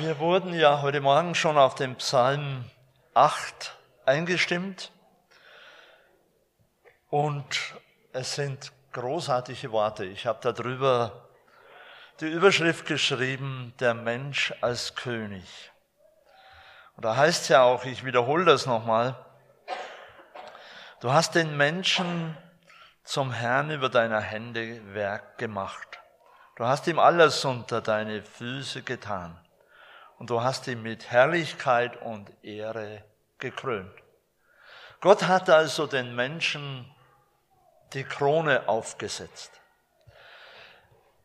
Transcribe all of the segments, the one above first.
Wir wurden ja heute Morgen schon auf den Psalm 8 eingestimmt und es sind großartige Worte. Ich habe darüber die Überschrift geschrieben, der Mensch als König. Und da heißt ja auch, ich wiederhole das nochmal, du hast den Menschen zum Herrn über deiner Hände Werk gemacht. Du hast ihm alles unter deine Füße getan und du hast ihn mit Herrlichkeit und Ehre gekrönt. Gott hat also den Menschen die Krone aufgesetzt.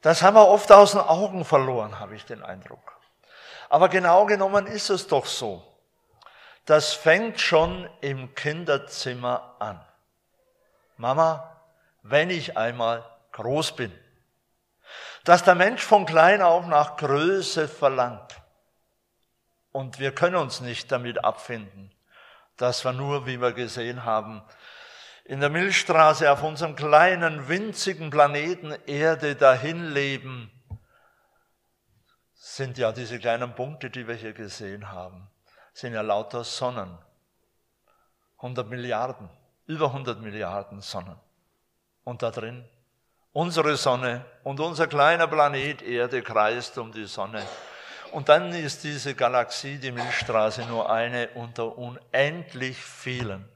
Das haben wir oft aus den Augen verloren, habe ich den Eindruck. Aber genau genommen ist es doch so. Das fängt schon im Kinderzimmer an. Mama, wenn ich einmal groß bin. Dass der Mensch von klein auf nach Größe verlangt. Und wir können uns nicht damit abfinden, dass wir nur, wie wir gesehen haben, in der Milchstraße auf unserem kleinen, winzigen Planeten Erde dahin leben, sind ja diese kleinen Punkte, die wir hier gesehen haben, sind ja lauter Sonnen. 100 Milliarden, über 100 Milliarden Sonnen. Und da drin unsere Sonne und unser kleiner Planet Erde kreist um die Sonne und dann ist diese Galaxie, die Milchstraße, nur eine unter unendlich vielen.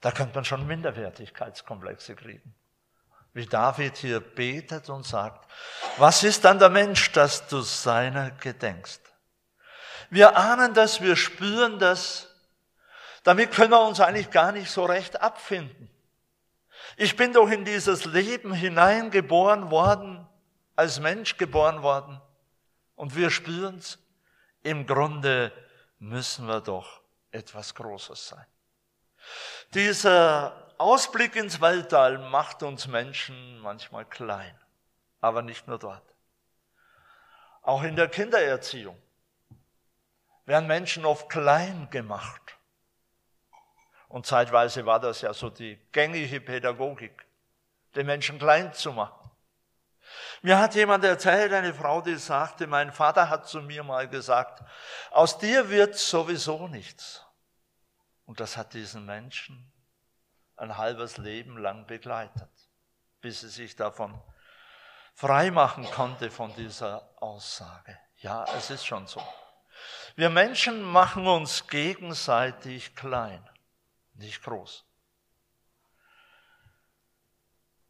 Da könnte man schon Minderwertigkeitskomplexe kriegen. Wie David hier betet und sagt, was ist dann der Mensch, dass du seiner gedenkst? Wir ahnen das, wir spüren das. Damit können wir uns eigentlich gar nicht so recht abfinden. Ich bin doch in dieses Leben hineingeboren worden, als Mensch geboren worden. Und wir spüren es, im Grunde müssen wir doch etwas Großes sein. Dieser Ausblick ins Weltall macht uns Menschen manchmal klein, aber nicht nur dort. Auch in der Kindererziehung werden Menschen oft klein gemacht. Und zeitweise war das ja so die gängige Pädagogik, den Menschen klein zu machen. Mir hat jemand erzählt, eine Frau, die sagte, mein Vater hat zu mir mal gesagt, aus dir wird sowieso nichts. Und das hat diesen Menschen ein halbes Leben lang begleitet, bis sie sich davon freimachen konnte von dieser Aussage. Ja, es ist schon so. Wir Menschen machen uns gegenseitig klein, nicht groß.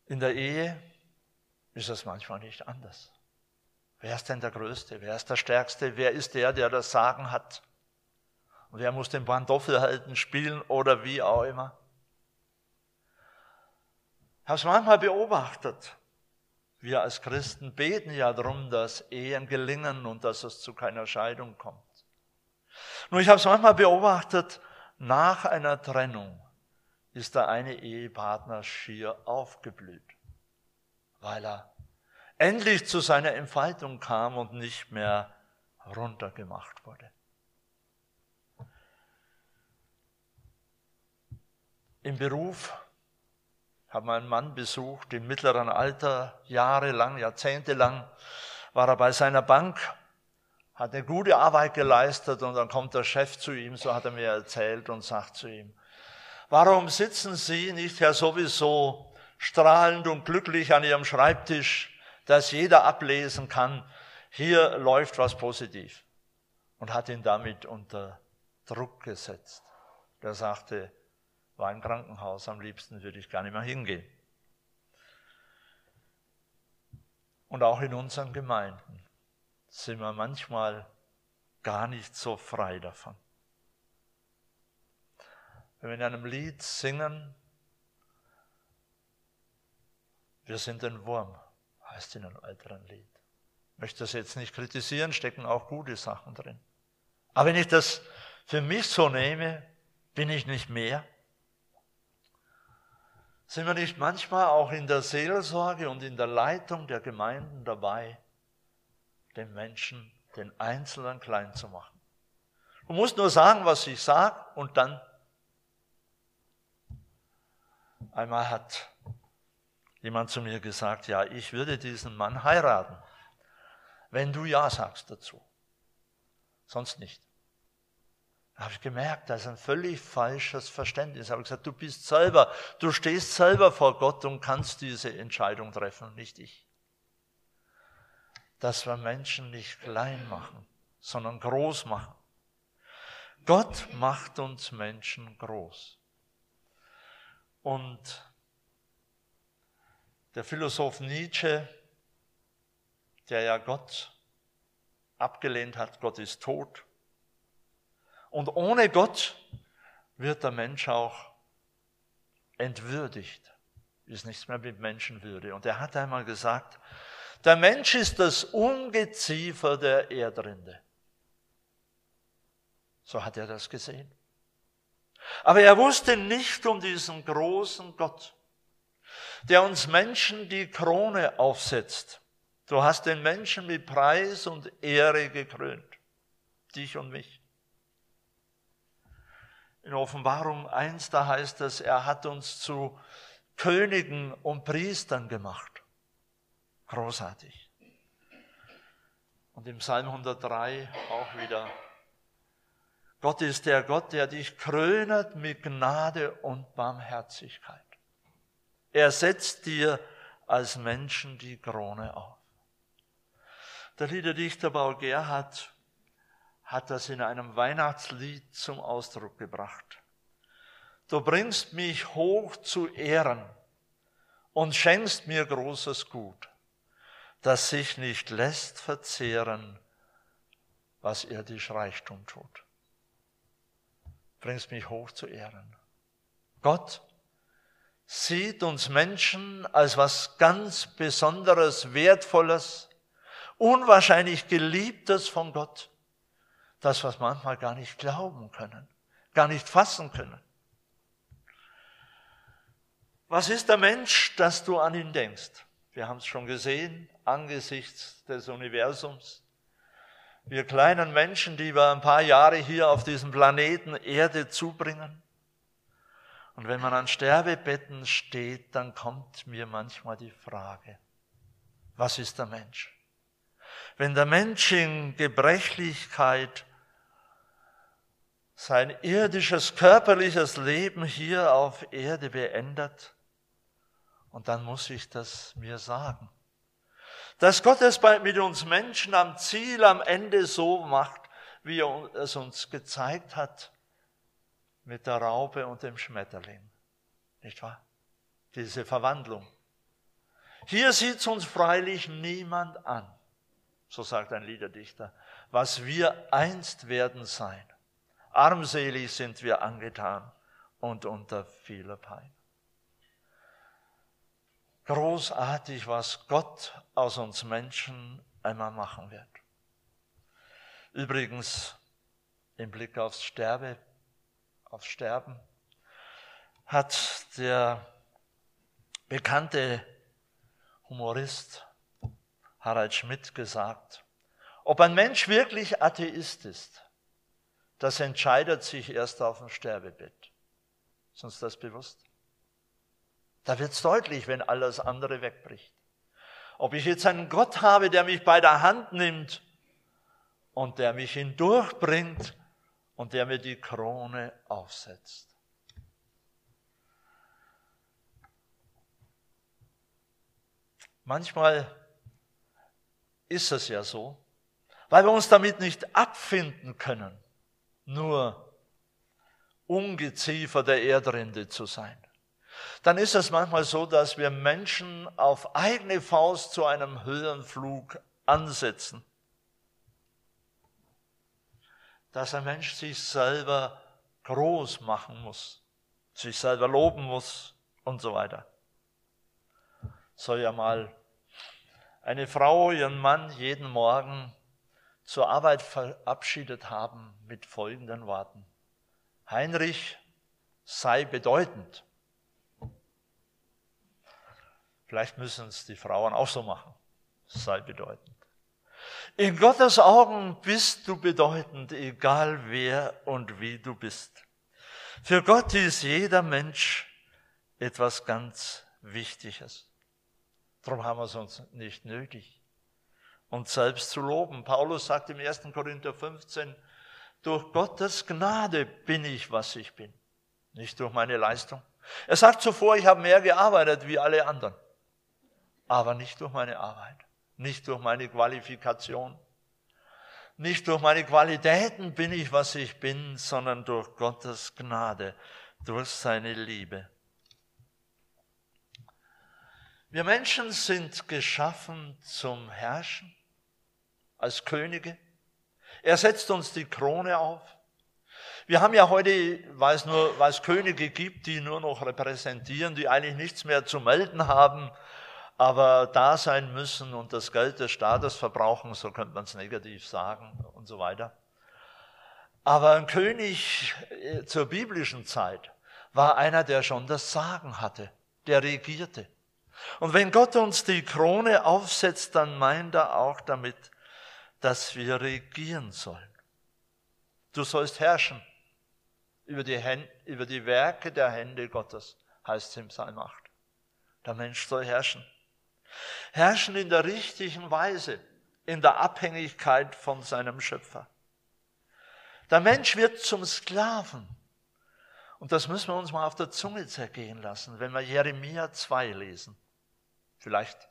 In der Ehe ist es manchmal nicht anders. Wer ist denn der Größte? Wer ist der Stärkste? Wer ist der, der das Sagen hat? Und wer muss den Pantoffel halten, spielen oder wie auch immer? Ich habe es manchmal beobachtet. Wir als Christen beten ja darum, dass Ehen gelingen und dass es zu keiner Scheidung kommt. Nur ich habe es manchmal beobachtet, nach einer Trennung ist der eine Ehepartner schier aufgeblüht weil er endlich zu seiner Entfaltung kam und nicht mehr runtergemacht wurde. Im Beruf habe einen Mann besucht, im mittleren Alter, jahrelang, jahrzehntelang, war er bei seiner Bank, hat eine gute Arbeit geleistet und dann kommt der Chef zu ihm, so hat er mir erzählt und sagt zu ihm, warum sitzen Sie nicht, Herr, sowieso strahlend und glücklich an ihrem Schreibtisch, dass jeder ablesen kann, hier läuft was positiv. Und hat ihn damit unter Druck gesetzt. Der sagte, war ein Krankenhaus, am liebsten würde ich gar nicht mehr hingehen. Und auch in unseren Gemeinden sind wir manchmal gar nicht so frei davon. Wenn wir in einem Lied singen, wir sind ein Wurm, heißt in einem älteren Lied. Ich möchte das jetzt nicht kritisieren, stecken auch gute Sachen drin. Aber wenn ich das für mich so nehme, bin ich nicht mehr. Sind wir nicht manchmal auch in der Seelsorge und in der Leitung der Gemeinden dabei, den Menschen, den Einzelnen klein zu machen? Du musst nur sagen, was ich sage und dann. Einmal hat jemand zu mir gesagt, ja, ich würde diesen Mann heiraten, wenn du ja sagst dazu. sonst nicht. Da habe ich gemerkt, das ist ein völlig falsches Verständnis. Ich habe gesagt, du bist selber, du stehst selber vor Gott und kannst diese Entscheidung treffen, nicht ich. Dass wir Menschen nicht klein machen, sondern groß machen. Gott macht uns Menschen groß. Und der Philosoph Nietzsche, der ja Gott abgelehnt hat, Gott ist tot, und ohne Gott wird der Mensch auch entwürdigt. Ist nichts mehr mit Menschenwürde. Und er hat einmal gesagt, der Mensch ist das Ungeziefer der Erdrinde. So hat er das gesehen. Aber er wusste nicht um diesen großen Gott, der uns Menschen die Krone aufsetzt. Du hast den Menschen mit Preis und Ehre gekrönt, dich und mich. In Offenbarung 1, da heißt es, er hat uns zu Königen und Priestern gemacht. Großartig. Und im Psalm 103 auch wieder. Gott ist der Gott, der dich krönet mit Gnade und Barmherzigkeit. Er setzt dir als Menschen die Krone auf. Der Liederdichter Paul Gerhard hat das in einem Weihnachtslied zum Ausdruck gebracht. Du bringst mich hoch zu Ehren und schenkst mir großes Gut, das sich nicht lässt verzehren, was irdisch Reichtum tut. Bringst mich hoch zu Ehren. Gott sieht uns Menschen als was ganz Besonderes, Wertvolles, unwahrscheinlich Geliebtes von Gott das, was manchmal gar nicht glauben können, gar nicht fassen können. Was ist der Mensch, dass du an ihn denkst? Wir haben es schon gesehen, angesichts des Universums. Wir kleinen Menschen, die wir ein paar Jahre hier auf diesem Planeten Erde zubringen. Und wenn man an Sterbebetten steht, dann kommt mir manchmal die Frage, was ist der Mensch? Wenn der Mensch in Gebrechlichkeit sein irdisches, körperliches Leben hier auf Erde beendet. Und dann muss ich das mir sagen. Dass Gott es mit uns Menschen am Ziel, am Ende so macht, wie er es uns gezeigt hat, mit der Raupe und dem Schmetterling. Nicht wahr? Diese Verwandlung. Hier sieht uns freilich niemand an, so sagt ein Liederdichter, was wir einst werden sein. Armselig sind wir angetan und unter vieler Pein. Großartig, was Gott aus uns Menschen einmal machen wird. Übrigens, im Blick aufs Sterbe, aufs Sterben, hat der bekannte Humorist Harald Schmidt gesagt, ob ein Mensch wirklich Atheist ist, das entscheidet sich erst auf dem Sterbebett. Ist uns das bewusst? Da wird es deutlich, wenn alles andere wegbricht. Ob ich jetzt einen Gott habe, der mich bei der Hand nimmt und der mich hindurchbringt und der mir die Krone aufsetzt. Manchmal ist es ja so, weil wir uns damit nicht abfinden können, nur Ungeziefer der Erdrinde zu sein. Dann ist es manchmal so, dass wir Menschen auf eigene Faust zu einem Höhenflug ansetzen. Dass ein Mensch sich selber groß machen muss, sich selber loben muss und so weiter. Soll ja mal eine Frau ihren Mann jeden Morgen zur Arbeit verabschiedet haben mit folgenden Worten. Heinrich sei bedeutend. Vielleicht müssen es die Frauen auch so machen. Sei bedeutend. In Gottes Augen bist du bedeutend, egal wer und wie du bist. Für Gott ist jeder Mensch etwas ganz Wichtiges. Darum haben wir es uns nicht nötig und selbst zu loben. Paulus sagt im 1. Korinther 15, durch Gottes Gnade bin ich, was ich bin, nicht durch meine Leistung. Er sagt zuvor, ich habe mehr gearbeitet wie alle anderen, aber nicht durch meine Arbeit, nicht durch meine Qualifikation, nicht durch meine Qualitäten bin ich, was ich bin, sondern durch Gottes Gnade, durch seine Liebe. Wir Menschen sind geschaffen zum Herrschen als Könige. Er setzt uns die Krone auf. Wir haben ja heute, weil es nur, weil es Könige gibt, die nur noch repräsentieren, die eigentlich nichts mehr zu melden haben, aber da sein müssen und das Geld des Staates verbrauchen, so könnte man es negativ sagen und so weiter. Aber ein König äh, zur biblischen Zeit war einer, der schon das Sagen hatte, der regierte. Und wenn Gott uns die Krone aufsetzt, dann meint er auch damit, dass wir regieren sollen. Du sollst herrschen über die, Hände, über die Werke der Hände Gottes, heißt es im Psalm 8. Der Mensch soll herrschen. Herrschen in der richtigen Weise, in der Abhängigkeit von seinem Schöpfer. Der Mensch wird zum Sklaven. Und das müssen wir uns mal auf der Zunge zergehen lassen, wenn wir Jeremia 2 lesen. Vielleicht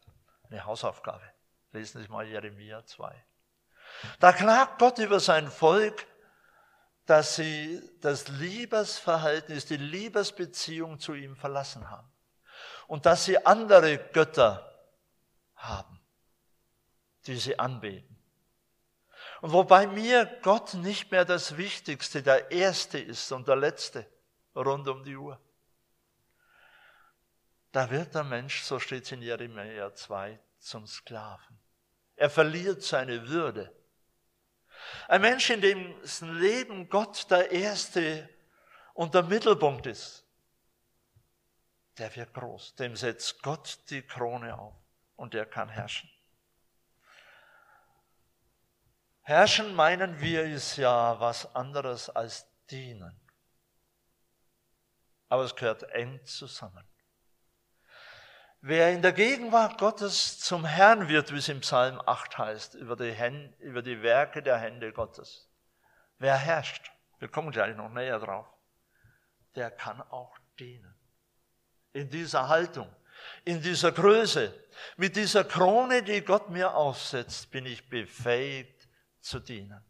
eine Hausaufgabe. Lesen Sie mal Jeremia 2. Da klagt Gott über sein Volk, dass sie das Liebesverhältnis, die Liebesbeziehung zu ihm verlassen haben. Und dass sie andere Götter haben, die sie anbeten. Und wobei mir Gott nicht mehr das Wichtigste, der Erste ist und der Letzte rund um die Uhr. Da wird der Mensch, so steht es in Jeremia 2, zum Sklaven. Er verliert seine Würde. Ein Mensch, in dem Leben Gott der Erste und der Mittelpunkt ist, der wird groß. Dem setzt Gott die Krone auf und der kann herrschen. Herrschen meinen wir ist ja was anderes als dienen. Aber es gehört eng zusammen. Wer in der Gegenwart Gottes zum Herrn wird, wie es im Psalm 8 heißt, über die, Hände, über die Werke der Hände Gottes, wer herrscht, wir kommen gleich noch näher drauf, der kann auch dienen. In dieser Haltung, in dieser Größe, mit dieser Krone, die Gott mir aufsetzt, bin ich befähigt zu dienen.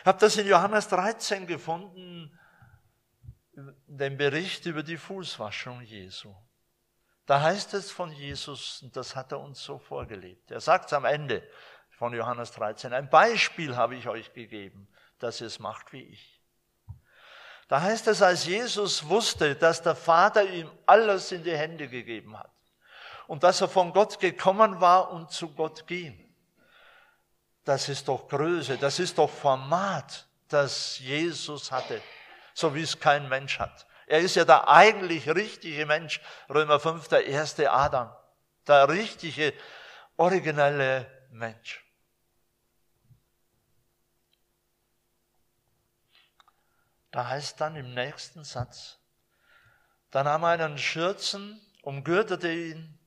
Ich habe das in Johannes 13 gefunden, den Bericht über die Fußwaschung Jesu. Da heißt es von Jesus, und das hat er uns so vorgelebt. Er sagt es am Ende von Johannes 13, ein Beispiel habe ich euch gegeben, dass ihr es macht wie ich. Da heißt es, als Jesus wusste, dass der Vater ihm alles in die Hände gegeben hat und dass er von Gott gekommen war und zu Gott ging. Das ist doch Größe, das ist doch Format, das Jesus hatte, so wie es kein Mensch hat. Er ist ja der eigentlich richtige Mensch. Römer 5, der erste Adam. Der richtige, originelle Mensch. Da heißt dann im nächsten Satz, da nahm er einen Schürzen, umgürtete ihn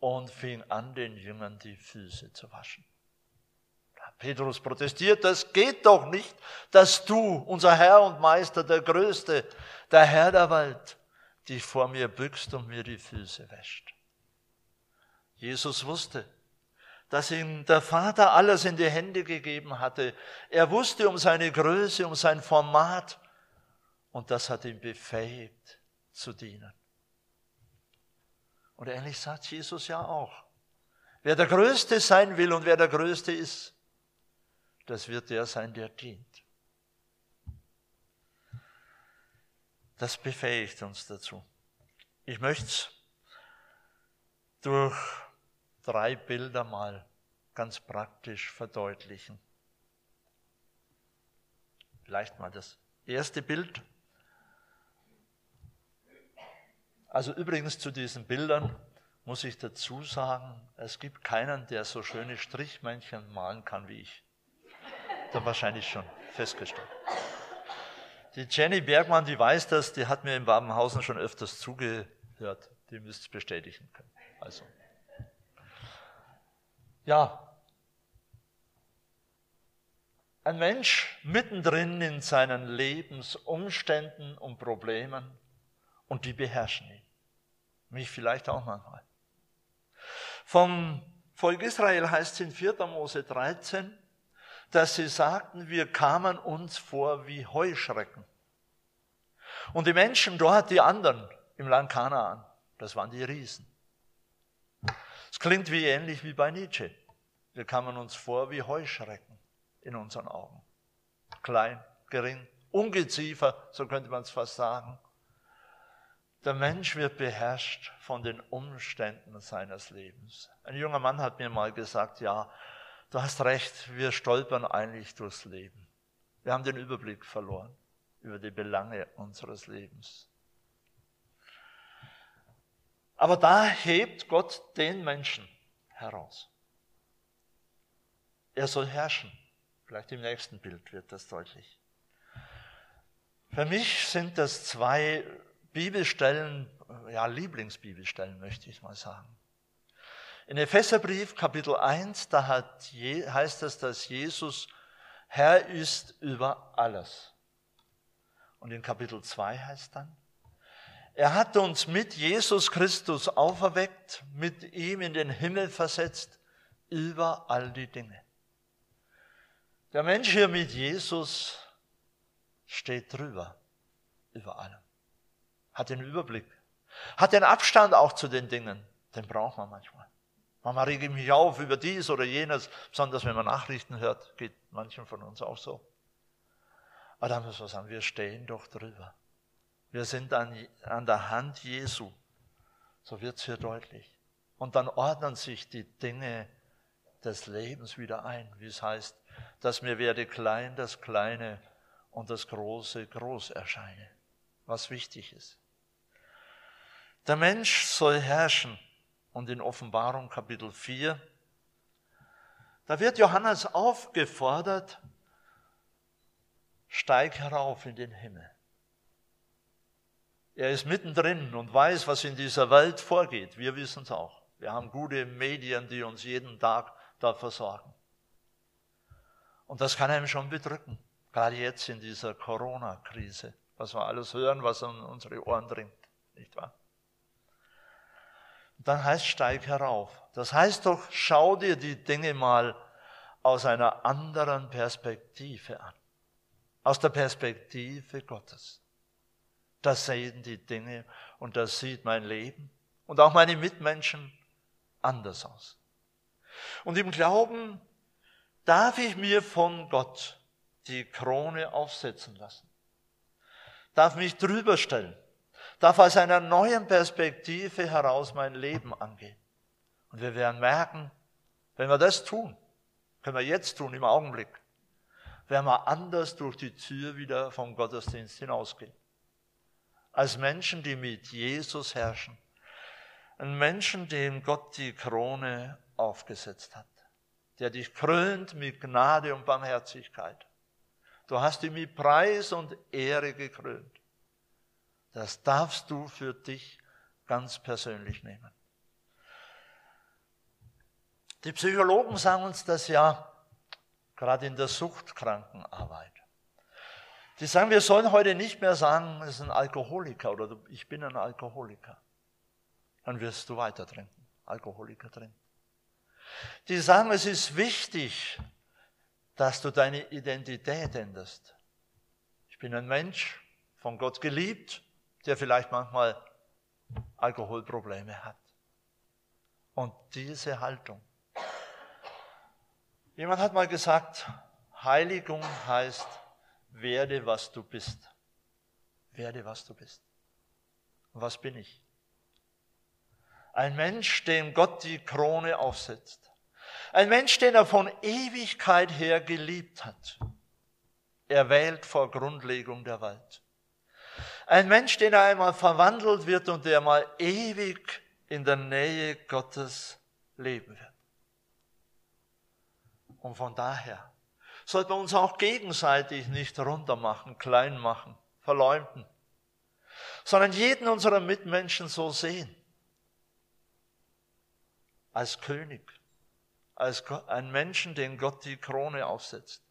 und fing an, den Jüngern die Füße zu waschen. Petrus protestiert, das geht doch nicht, dass du, unser Herr und Meister, der Größte, der Herr der Welt, dich vor mir bückst und mir die Füße wäscht. Jesus wusste, dass ihm der Vater alles in die Hände gegeben hatte. Er wusste um seine Größe, um sein Format und das hat ihn befähigt zu dienen. Und ähnlich sagt Jesus ja auch. Wer der Größte sein will und wer der Größte ist, das wird der sein, der dient. Das befähigt uns dazu. Ich möchte durch drei Bilder mal ganz praktisch verdeutlichen. Vielleicht mal das erste Bild. Also übrigens zu diesen Bildern muss ich dazu sagen, es gibt keinen, der so schöne Strichmännchen malen kann wie ich. Da wahrscheinlich schon festgestellt. Die Jenny Bergmann, die weiß das, die hat mir in Babenhausen schon öfters zugehört. Die müsst es bestätigen können. Also. Ja, Ein Mensch mittendrin in seinen Lebensumständen und Problemen und die beherrschen ihn. Mich vielleicht auch manchmal. Vom Volk Israel heißt es in 4. Mose 13, dass sie sagten, wir kamen uns vor wie Heuschrecken. Und die Menschen dort, die anderen im Land Kanaan, das waren die Riesen. Es klingt wie ähnlich wie bei Nietzsche. Wir kamen uns vor wie Heuschrecken in unseren Augen. Klein, gering, ungeziefer, so könnte man es fast sagen. Der Mensch wird beherrscht von den Umständen seines Lebens. Ein junger Mann hat mir mal gesagt, ja, du hast recht, wir stolpern eigentlich durchs Leben. Wir haben den Überblick verloren über die Belange unseres Lebens. Aber da hebt Gott den Menschen heraus. Er soll herrschen. Vielleicht im nächsten Bild wird das deutlich. Für mich sind das zwei Bibelstellen, ja Lieblingsbibelstellen möchte ich mal sagen. In Epheserbrief Kapitel 1, da hat, heißt es, dass Jesus Herr ist über alles. Und in Kapitel 2 heißt dann, er hat uns mit Jesus Christus auferweckt, mit ihm in den Himmel versetzt, über all die Dinge. Der Mensch hier mit Jesus steht drüber, über allem, hat den Überblick, hat den Abstand auch zu den Dingen, den braucht man manchmal. Manchmal rege ich mich auf über dies oder jenes, besonders wenn man Nachrichten hört, geht manchen von uns auch so. Aber da müssen wir sagen, wir stehen doch drüber. Wir sind an, an der Hand Jesu. So wird es hier deutlich. Und dann ordnen sich die Dinge des Lebens wieder ein, wie es heißt, dass mir werde klein das Kleine und das Große groß erscheine, was wichtig ist. Der Mensch soll herrschen und in Offenbarung Kapitel 4, da wird Johannes aufgefordert, steig herauf in den Himmel. Er ist mittendrin und weiß, was in dieser Welt vorgeht. Wir wissen es auch. Wir haben gute Medien, die uns jeden Tag da versorgen. Und das kann einem schon bedrücken, gerade jetzt in dieser Corona-Krise, was wir alles hören, was an unsere Ohren dringt, nicht wahr? Und dann heißt steig herauf. Das heißt doch, schau dir die Dinge mal aus einer anderen Perspektive an. Aus der Perspektive Gottes. Das sehen die Dinge und das sieht mein Leben und auch meine Mitmenschen anders aus. Und im Glauben darf ich mir von Gott die Krone aufsetzen lassen, darf mich drüber stellen, darf aus einer neuen Perspektive heraus mein Leben angehen. Und wir werden merken, wenn wir das tun, können wir jetzt tun, im Augenblick, werden wir anders durch die Tür wieder vom Gottesdienst hinausgehen. Als Menschen, die mit Jesus herrschen. Ein Menschen, dem Gott die Krone aufgesetzt hat der dich krönt mit Gnade und Barmherzigkeit. Du hast ihn mit Preis und Ehre gekrönt. Das darfst du für dich ganz persönlich nehmen. Die Psychologen sagen uns das ja gerade in der Suchtkrankenarbeit. Die sagen, wir sollen heute nicht mehr sagen, es ist ein Alkoholiker oder ich bin ein Alkoholiker. Dann wirst du weiter trinken, Alkoholiker trinken die sagen, es ist wichtig, dass du deine Identität änderst. Ich bin ein Mensch, von Gott geliebt, der vielleicht manchmal Alkoholprobleme hat. Und diese Haltung. Jemand hat mal gesagt, Heiligung heißt, werde was du bist. Werde was du bist. Und was bin ich? Ein Mensch, dem Gott die Krone aufsetzt. Ein Mensch, den er von Ewigkeit her geliebt hat. Er wählt vor Grundlegung der Welt. Ein Mensch, den er einmal verwandelt wird und der mal ewig in der Nähe Gottes leben wird. Und von daher sollten wir uns auch gegenseitig nicht runtermachen, klein machen, verleumden, sondern jeden unserer Mitmenschen so sehen als König, als ein Menschen, den Gott die Krone aufsetzt.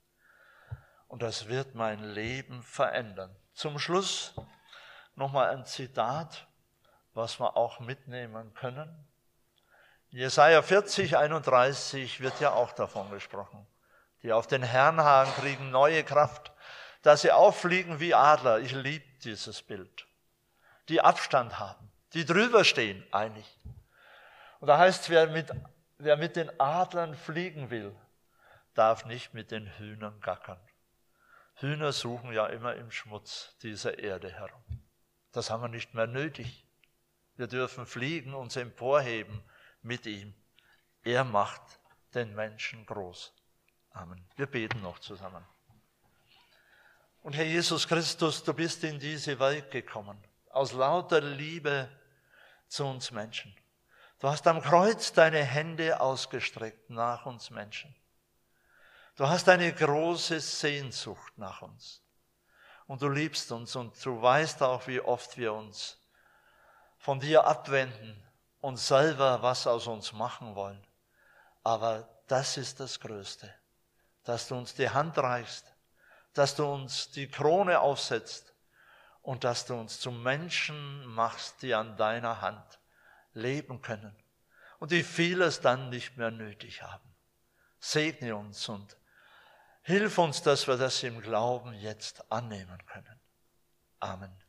Und das wird mein Leben verändern. Zum Schluss nochmal ein Zitat, was wir auch mitnehmen können. Jesaja 40, 31 wird ja auch davon gesprochen. Die auf den Herrn hagen, kriegen neue Kraft, dass sie auffliegen wie Adler. Ich liebe dieses Bild. Die Abstand haben, die drüber stehen, einig. Und da heißt, wer mit, wer mit den Adlern fliegen will, darf nicht mit den Hühnern gackern. Hühner suchen ja immer im Schmutz dieser Erde herum. Das haben wir nicht mehr nötig. Wir dürfen fliegen, uns emporheben mit ihm. Er macht den Menschen groß. Amen. Wir beten noch zusammen. Und Herr Jesus Christus, du bist in diese Welt gekommen, aus lauter Liebe zu uns Menschen. Du hast am Kreuz deine Hände ausgestreckt nach uns Menschen. Du hast eine große Sehnsucht nach uns. Und du liebst uns und du weißt auch, wie oft wir uns von dir abwenden und selber was aus uns machen wollen. Aber das ist das Größte, dass du uns die Hand reichst, dass du uns die Krone aufsetzt und dass du uns zu Menschen machst, die an deiner Hand leben können und die vieles dann nicht mehr nötig haben. Segne uns und hilf uns, dass wir das im Glauben jetzt annehmen können. Amen.